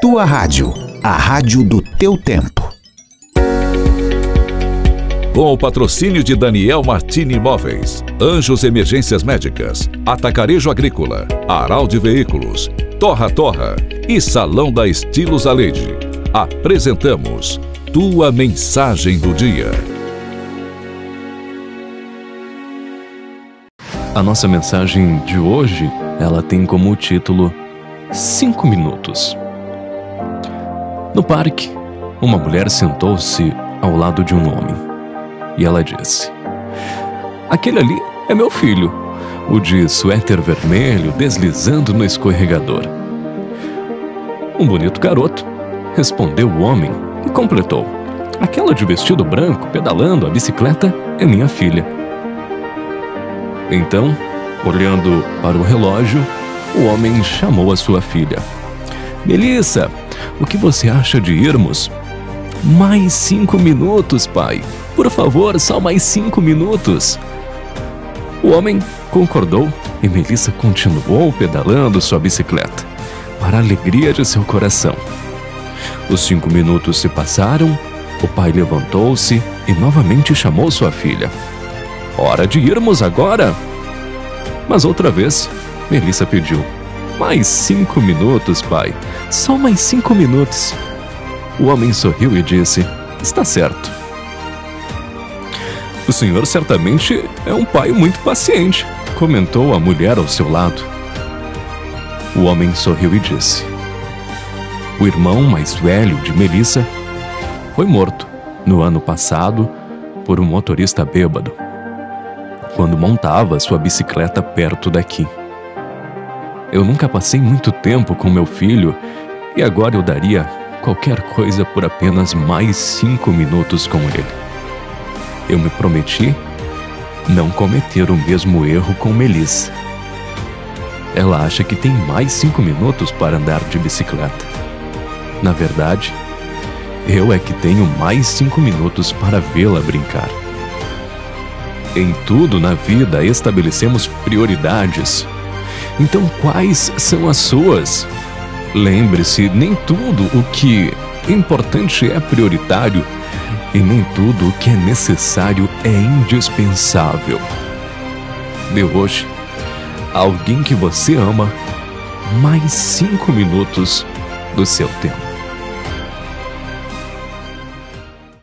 Tua rádio, a rádio do teu tempo. Com o patrocínio de Daniel Martini Imóveis, Anjos Emergências Médicas, Atacarejo Agrícola, Aral de Veículos, Torra Torra e Salão da Estilos Aleide, apresentamos Tua Mensagem do Dia. A nossa mensagem de hoje, ela tem como título Cinco Minutos. No parque, uma mulher sentou-se ao lado de um homem e ela disse: Aquele ali é meu filho, o de suéter vermelho deslizando no escorregador. Um bonito garoto, respondeu o homem e completou: Aquela de vestido branco pedalando a bicicleta é minha filha. Então, olhando para o relógio, o homem chamou a sua filha. Melissa, o que você acha de irmos? Mais cinco minutos, pai. Por favor, só mais cinco minutos. O homem concordou e Melissa continuou pedalando sua bicicleta, para a alegria de seu coração. Os cinco minutos se passaram, o pai levantou-se e novamente chamou sua filha. Hora de irmos agora? Mas outra vez, Melissa pediu. Mais cinco minutos, pai. Só mais cinco minutos. O homem sorriu e disse: Está certo. O senhor certamente é um pai muito paciente, comentou a mulher ao seu lado. O homem sorriu e disse: O irmão mais velho de Melissa foi morto no ano passado por um motorista bêbado quando montava sua bicicleta perto daqui. Eu nunca passei muito tempo com meu filho e agora eu daria qualquer coisa por apenas mais cinco minutos com ele. Eu me prometi não cometer o mesmo erro com Melissa. Ela acha que tem mais cinco minutos para andar de bicicleta. Na verdade, eu é que tenho mais cinco minutos para vê-la brincar. Em tudo na vida estabelecemos prioridades. Então, quais são as suas? Lembre-se, nem tudo o que é importante é prioritário e nem tudo o que é necessário é indispensável. De hoje, alguém que você ama, mais cinco minutos do seu tempo.